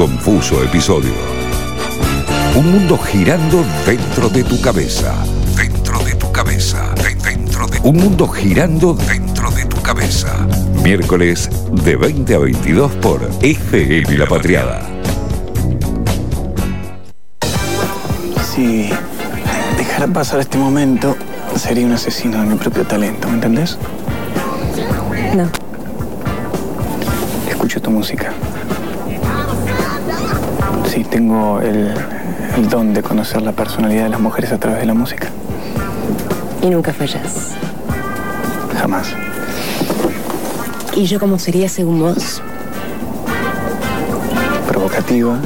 confuso episodio. Un mundo girando dentro de tu cabeza. Dentro de tu cabeza. de- Dentro de Un mundo girando dentro de tu cabeza. Miércoles de 20 a 22 por FM La Patriada. Si dejara pasar este momento, sería un asesino de mi propio talento, ¿me entendés? No. Escucho tu música. Sí, tengo el, el don de conocer la personalidad de las mujeres a través de la música. Y nunca fallas. Jamás. ¿Y yo cómo sería según vos? Provocativa.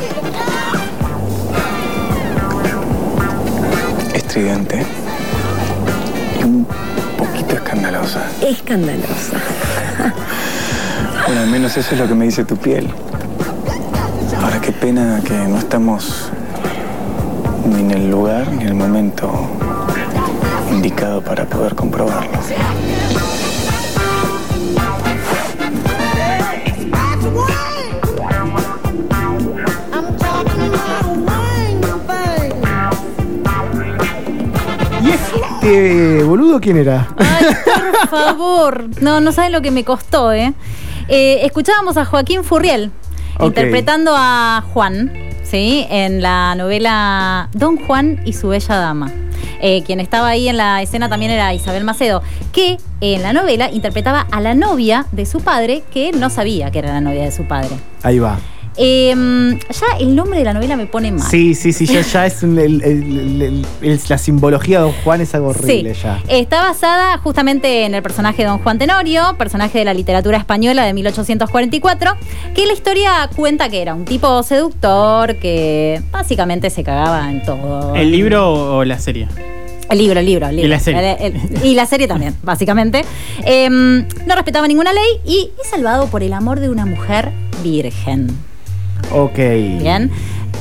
Estridente. Y un poquito escandalosa. Escandalosa. Bueno, al menos eso es lo que me dice tu piel. Qué pena que no estamos ni en el lugar ni en el momento indicado para poder comprobarlo. ¿Y este boludo quién era? Ay, por favor. No, no saben lo que me costó, ¿eh? Eh, escuchábamos a Joaquín Furriel Interpretando a Juan, ¿sí? En la novela Don Juan y su bella dama. Eh, quien estaba ahí en la escena también era Isabel Macedo, que en la novela interpretaba a la novia de su padre, que él no sabía que era la novia de su padre. Ahí va. Eh, ya el nombre de la novela me pone mal. Sí, sí, sí, ya, ya es un- el- el- el- el- la simbología de Don Juan es algo horrible Sí. ya. Está basada justamente en el personaje de Don Juan Tenorio, personaje de la literatura española de 1844, que la historia cuenta que era un tipo seductor que básicamente se cagaba en todo. ¿El libro o la serie? El libro, el libro, el libro. Y la serie. El- el- y la serie también, básicamente. Em, no respetaba ninguna ley y es salvado por el amor de una mujer virgen. Ok. Bien.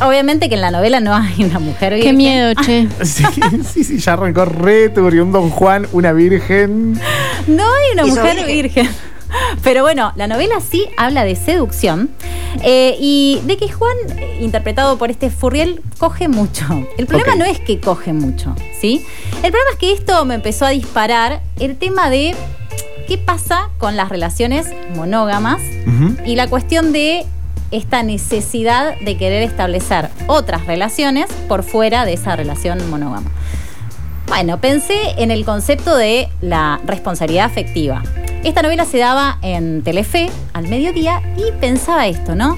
Obviamente que en la novela no hay una mujer virgen. Qué miedo, che. Sí, sí, sí, ya arrancó re turbio. Un Don Juan, una virgen. No hay una mujer virgen. virgen. Pero bueno, la novela sí habla de seducción eh, y de que Juan, interpretado por este Furriel, coge mucho. El problema no es que coge mucho, ¿sí? El problema es que esto me empezó a disparar el tema de qué pasa con las relaciones monógamas y la cuestión de esta necesidad de querer establecer otras relaciones por fuera de esa relación monógama. Bueno, pensé en el concepto de la responsabilidad afectiva. Esta novela se daba en Telefe al mediodía y pensaba esto, ¿no?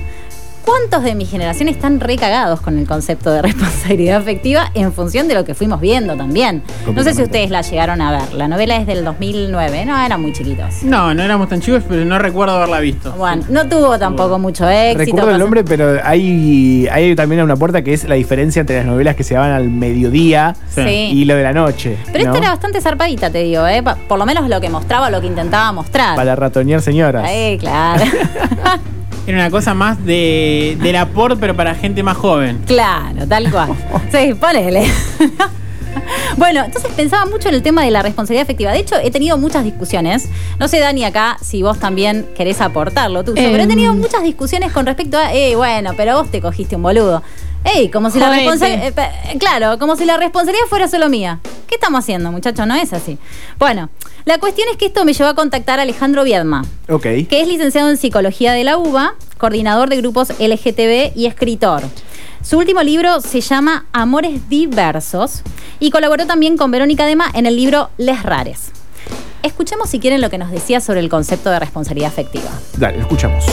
¿Cuántos de mi generación están recagados con el concepto de responsabilidad afectiva en función de lo que fuimos viendo también? No sé si ustedes la llegaron a ver. La novela es del 2009, no, eran muy chiquitos. No, no éramos tan chicos, pero no recuerdo haberla visto. Bueno, no tuvo tampoco mucho éxito. Recuerdo el nombre, pero hay, hay también una puerta que es la diferencia entre las novelas que se daban al mediodía Sí. Sí. y lo de la noche. Pero ¿no? esta era bastante zarpadita, te digo, ¿eh? Por lo menos lo que mostraba, lo que intentaba mostrar. Para ratonear señoras. Eh, claro. Era una cosa más de, del aporte, pero para gente más joven. claro, tal cual. Sí, ponele. Bueno, entonces pensaba mucho en el tema de la responsabilidad efectiva. De hecho, he tenido muchas discusiones. No sé, Dani, acá si vos también querés aportar lo tuyo, pero he Em. tenido muchas discusiones con respecto a, eh, bueno, pero vos te cogiste un boludo. Ey, como si la responsabilidad. claro, como si la responsabilidad fuera solo mía. ¿Qué estamos haciendo, muchachos? No es así. Bueno, la cuestión es que esto me llevó a contactar a Alejandro Viedma. Ok. que es licenciado en Psicología de la UBA, coordinador de grupos LGTB y escritor. Su último libro se llama Amores Diversos y colaboró también con Verónica Dema en el libro Les Rares. Escuchemos si quieren lo que nos decía sobre el concepto de responsabilidad afectiva. Dale, escuchamos.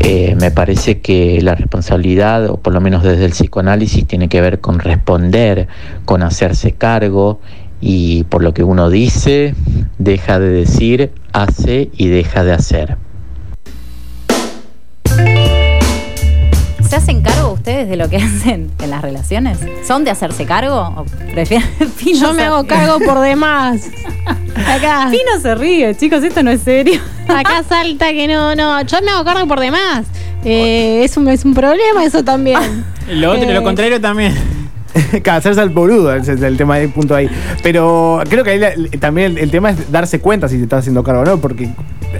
Eh, me parece que la responsabilidad, o por lo menos desde el psicoanálisis, tiene que ver con responder, con hacerse cargo y por lo que uno dice, deja de decir, hace y deja de hacer. ¿Se hacen cargo ustedes de lo que hacen en las relaciones? ¿Son de hacerse cargo? ¿O prefieren Pino Yo me hago cargo por demás. Acá, Pino se ríe, chicos, esto no es serio. acá salta que no, no. Yo me hago cargo por demás. Eh, es, un, es un problema eso también. Lo otro, Eh. lo contrario también. Hacerse al boludo, es el tema del punto ahí. Pero creo que ahí la- también el, el tema es darse cuenta si te estás haciendo cargo o no, porque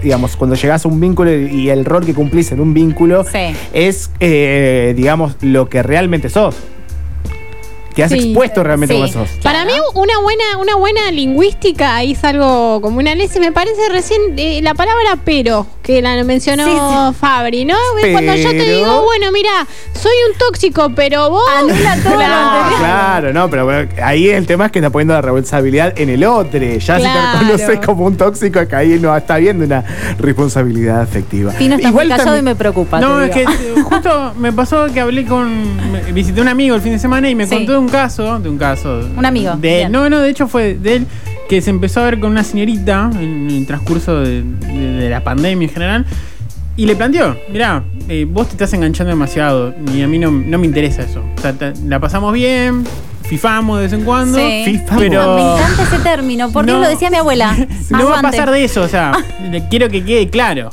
digamos, cuando llegás a un vínculo y el rol que cumplís en un vínculo Sí. es, eh, digamos, lo que realmente sos. Que has Sí. expuesto realmente Sí. como sos. Para mí, una buena, una buena lingüística, ahí es algo como una ley, me parece recién eh, la palabra pero, que la mencionó Sí, Fabri, ¿no? Cuando yo te Pero- digo, bueno, mira, soy un tóxico, pero vos. Anula todo lo Claro. anterior. Claro, no, pero bueno, ahí el tema es que está poniendo la responsabilidad en el otro. Ya Claro. si te reconoces como un tóxico, acá ahí no está viendo una responsabilidad afectiva. Pino está muy callado también- y me preocupa. No, te es que eh, justo me pasó que hablé con. me- Visité a un amigo el fin de semana y me Sí. contó de un caso. De un caso. Un amigo, De él. No, no, de hecho fue de él que se empezó a ver con una señorita en el transcurso de, de- de la pandemia en general. Y le planteó, mirá, eh, vos te estás enganchando demasiado y a mí no, no me interesa eso. O sea, la pasamos bien, fifamos de vez en cuando, Sí. Fifamos. pero... Me encanta ese término, porque No. lo decía mi abuela. No va a pasar de eso, o sea, quiero que quede claro.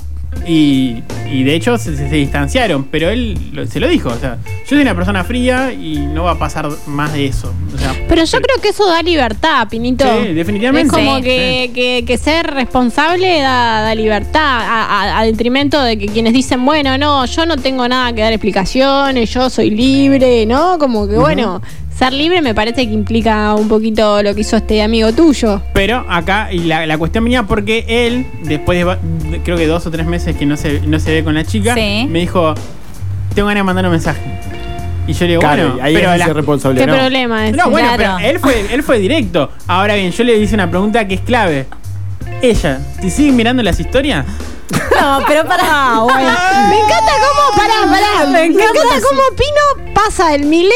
Y, y de hecho se, se- se distanciaron, pero él lo- se lo dijo, o sea, yo soy una persona fría y no va a pasar más de eso. O sea, Pero yo creo que eso da libertad, Pinito. Sí, definitivamente. Es como Sí, que, que- que ser responsable da, da libertad, a, a- a detrimento de que quienes dicen, bueno, no, yo no tengo nada que dar explicaciones, yo soy libre, ¿no? Como que, bueno, ser libre me parece que implica un poquito lo que hizo este amigo tuyo. Pero acá, y la, la cuestión venía porque él, después de, creo que dos o tres meses que no se, no se ve con la chica, Sí. me dijo, tengo ganas de mandar un mensaje. Y yo le digo, Claro, bueno, ahí pero es la- responsable. ¿Qué ¿no? problema es? No, bueno, Claro. pero él fue, él fue directo. Ahora bien, yo le hice una pregunta que es clave. Ella, ¿te sigue mirando las historias? No, pero para. Me encanta cómo, pará, pará, me encanta cómo Pino pasa el millennial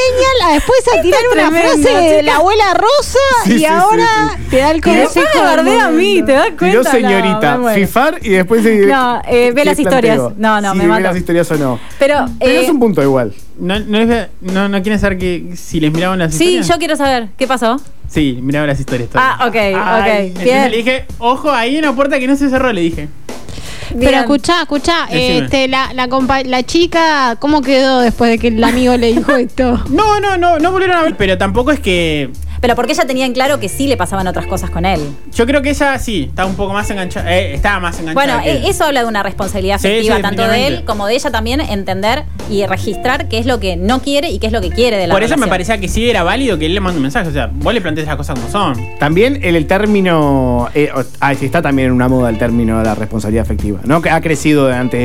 a después a tirar una tremendo, frase de chica. la abuela rosa Sí, y sí, ahora sí, te da el Y consejo. después me bardea a mí, ¿te das cuenta? No, señorita, me fifar y después se No, eh, ve ¿qué las historias. No, no, me ve mato. las historias o no. Pero, Pero eh, es un punto igual. ¿No, no, les- no, no quieren saber que si les miraban las sí, historias? yo quiero saber. ¿Qué pasó? Sí, miraba las historias. todas. Ah, ok, Ay, ok. Entonces Bien. le dije, ojo, ahí hay una puerta que no se cerró, le dije. Pero bien. escuchá, Decime. este, la, la, compa- la chica, ¿cómo quedó después de que el amigo le dijo esto? No, no, no, no volvieron a ver. Pero tampoco es que. Pero porque ella tenía en claro que sí le pasaban otras cosas con él. Yo creo que ella sí, estaba un poco más enganchada. eh, estaba más enganchada. Bueno, que eh, eso habla de una responsabilidad Sí, afectiva sí, tanto de él como de ella también entender y registrar qué es lo que no quiere y qué es lo que quiere de la Por eso me parecía que sí era válido que él le mande un mensaje. O sea, vos le plantees las cosas como son. También el, el término, eh, ah, sí, está también en una moda el término de la responsabilidad afectiva, ¿no? Que ha crecido durante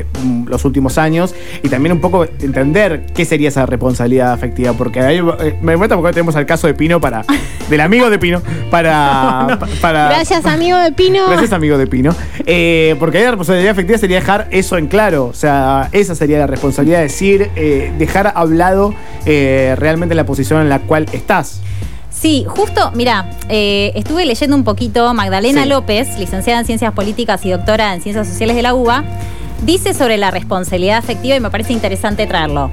eh, mm, los últimos años y también un poco entender qué sería esa responsabilidad afectiva, porque ahí eh, me cuenta porque tenemos el caso de Pino para, del amigo de Pino, para, pa- para Gracias, amigo de Pino. Gracias, amigo de Pino. Eh, porque ahí la responsabilidad afectiva sería dejar eso en claro. O sea, esa sería la responsabilidad, decir, eh, dejar hablado eh, realmente la posición en la cual estás. Sí, justo, mira, eh, estuve leyendo un poquito, Magdalena Sí. López, licenciada en Ciencias Políticas y doctora en Ciencias Sociales de la UBA, dice sobre la responsabilidad afectiva y me parece interesante traerlo.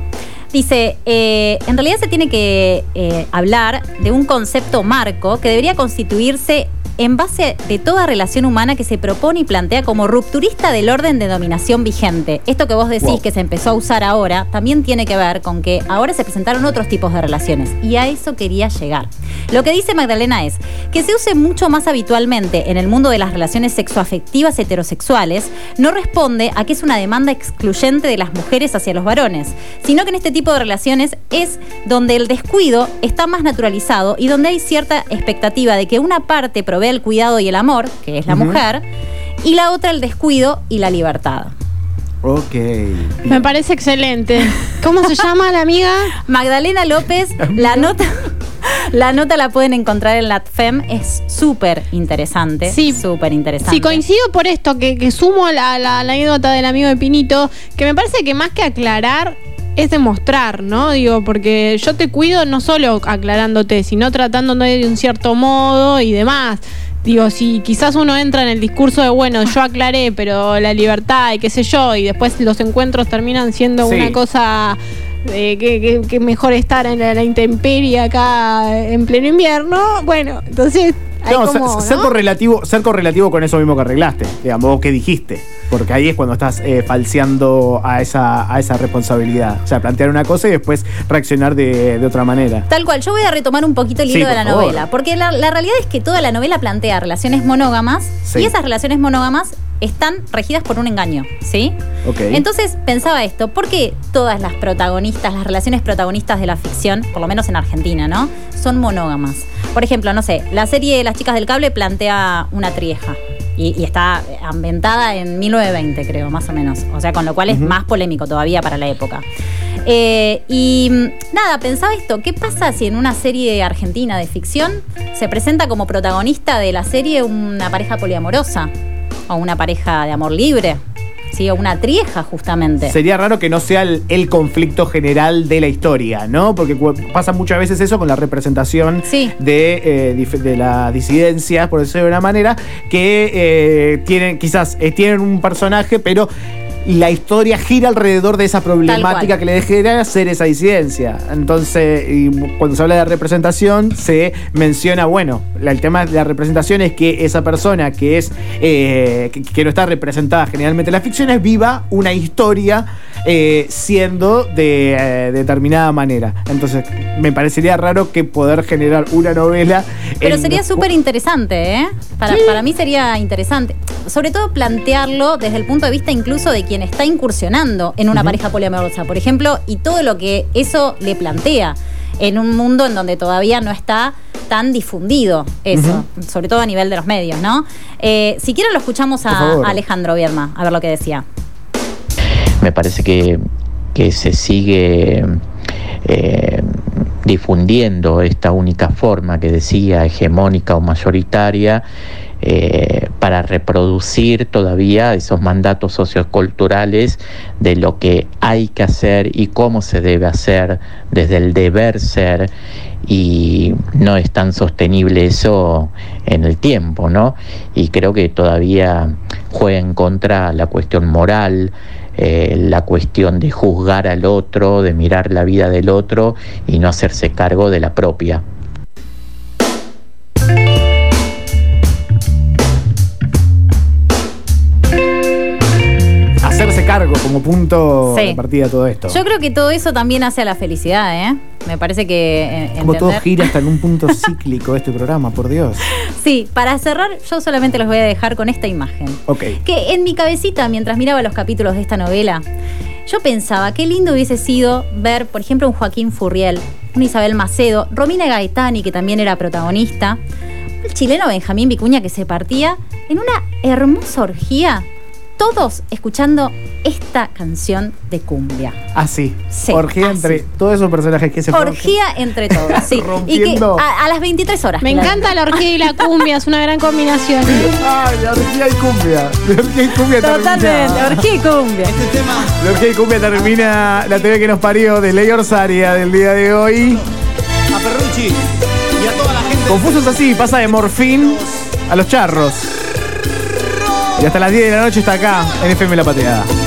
Dice, eh, en realidad se tiene que eh, hablar de un concepto marco que debería constituirse en base de toda relación humana que se propone y plantea como rupturista del orden de dominación vigente. Esto que vos decís Wow. que se empezó a usar ahora también tiene que ver con que ahora se presentaron otros tipos de relaciones y a eso quería llegar. Lo que dice Magdalena es que se use mucho más habitualmente en el mundo de las relaciones sexoafectivas heterosexuales no responde a que es una demanda excluyente de las mujeres hacia los varones, sino que en este tipo de relaciones es donde el descuido está más naturalizado y donde hay cierta expectativa de que una parte provee el cuidado y el amor, que es la mujer, y la otra el descuido y la libertad. Ok. Me parece excelente. ¿Cómo se llama la amiga? Magdalena López, la nota, la nota la pueden encontrar en la FEM, es súper interesante. Sí. súper interesante. Sí, coincido por esto, que, que sumo la, la- la anécdota del amigo de Pinito, que me parece que más que aclarar es demostrar, ¿no? Digo, porque yo te cuido no solo aclarándote, sino tratándote de un cierto modo y demás. Digo, si quizás uno entra en el discurso de, bueno, yo aclaré, pero la libertad y qué sé yo, y después los encuentros terminan siendo Sí. una cosa eh, que, que- que mejor estar en la, la intemperie acá en pleno invierno, bueno, entonces No, como, ser, ¿no? correlativo, ser correlativo con eso mismo que arreglaste, digamos, o que dijiste. Porque ahí es cuando estás eh, falseando a esa, a esa responsabilidad. O sea, plantear una cosa y después reaccionar de, de otra manera. Tal cual, yo voy a retomar un poquito el Sí, hilo de la favor. novela, porque la, la realidad es que toda la novela plantea relaciones monógamas Sí. y esas relaciones monógamas están regidas por un engaño, ¿sí? Ok. Entonces pensaba esto, ¿por qué todas las protagonistas, las relaciones protagonistas de la ficción, por lo menos en Argentina, ¿no? Son monógamas. Por ejemplo, no sé, la serie Las chicas del cable plantea una trieja. Y, y está ambientada en 1920, creo, más o menos. O sea, con lo cual es más polémico todavía para la época. Eh, y mm, nada, pensaba esto, ¿qué pasa si en una serie argentina de ficción se presenta como protagonista de la serie una pareja poliamorosa? O una pareja de amor libre, ¿sí? O una trieja, justamente. Sería raro que no sea el, el conflicto general de la historia, ¿no? Porque pasa muchas veces eso con la representación Sí. de, eh, de la disidencia, por decirlo de una manera, que eh, tienen, quizás eh, tienen un personaje, pero la historia gira alrededor de esa problemática que le genera ser esa disidencia. Entonces, y cuando se habla de representación, se menciona, bueno, la- el tema de la representación es que esa persona que es eh, que, que no está representada generalmente en las ficciones viva una historia eh, siendo de eh, determinada manera. Entonces, me parecería raro que poder generar una novela. Pero sería súper interesante, ¿eh? Para, para mí sería interesante. Sobre todo plantearlo desde el punto de vista incluso de quien está incursionando en una pareja poliamorosa, por ejemplo, y todo lo que eso le plantea en un mundo en donde todavía no está tan difundido eso, sobre todo a nivel de los medios, ¿no? Eh, si quieren lo escuchamos a Alejandro Vierma, a ver lo que decía. me parece que, que se sigue eh, difundiendo esta única forma que decía hegemónica o mayoritaria eh, para reproducir todavía esos mandatos socioculturales de lo que hay que hacer y cómo se debe hacer desde el deber ser y no es tan sostenible eso en el tiempo, ¿no? Y creo que todavía juega en contra la cuestión moral, eh, la cuestión de juzgar al otro, de mirar la vida del otro y no hacerse cargo de la propia. Punto Sí. de partida todo esto. Yo creo que todo eso también hace a la felicidad, ¿eh? Me parece que... eh, como todo gira hasta en un punto cíclico este programa, por Dios. Sí, para cerrar, yo solamente los voy a dejar con esta imagen. Ok. Que en mi cabecita, mientras miraba los capítulos de esta novela, yo pensaba qué lindo hubiese sido ver, por ejemplo, un Joaquín Furriel, un Isabel Macedo, Romina Gaetani, que también era protagonista, el chileno Benjamín Vicuña que se partía en una hermosa orgía, todos escuchando esta canción de cumbia. Así. Sí, Orgía así. entre todos esos personajes que se fueron- Orgía entre todos, sí. Y que Rompiendo. a, a las 23 horas. Me claro. encanta la orgía y la cumbia, es una gran combinación. Ay, la orgía y cumbia. La orgía y cumbia Totalmente, termina. orgía y cumbia. La orgía y cumbia termina la TV que nos parió de Ley Orsaria del día de hoy. A Perrucci y a toda la gente. Confusos así, pasa de morfín a los charros. Y hasta las 10 de la noche está acá en FM La Pateada.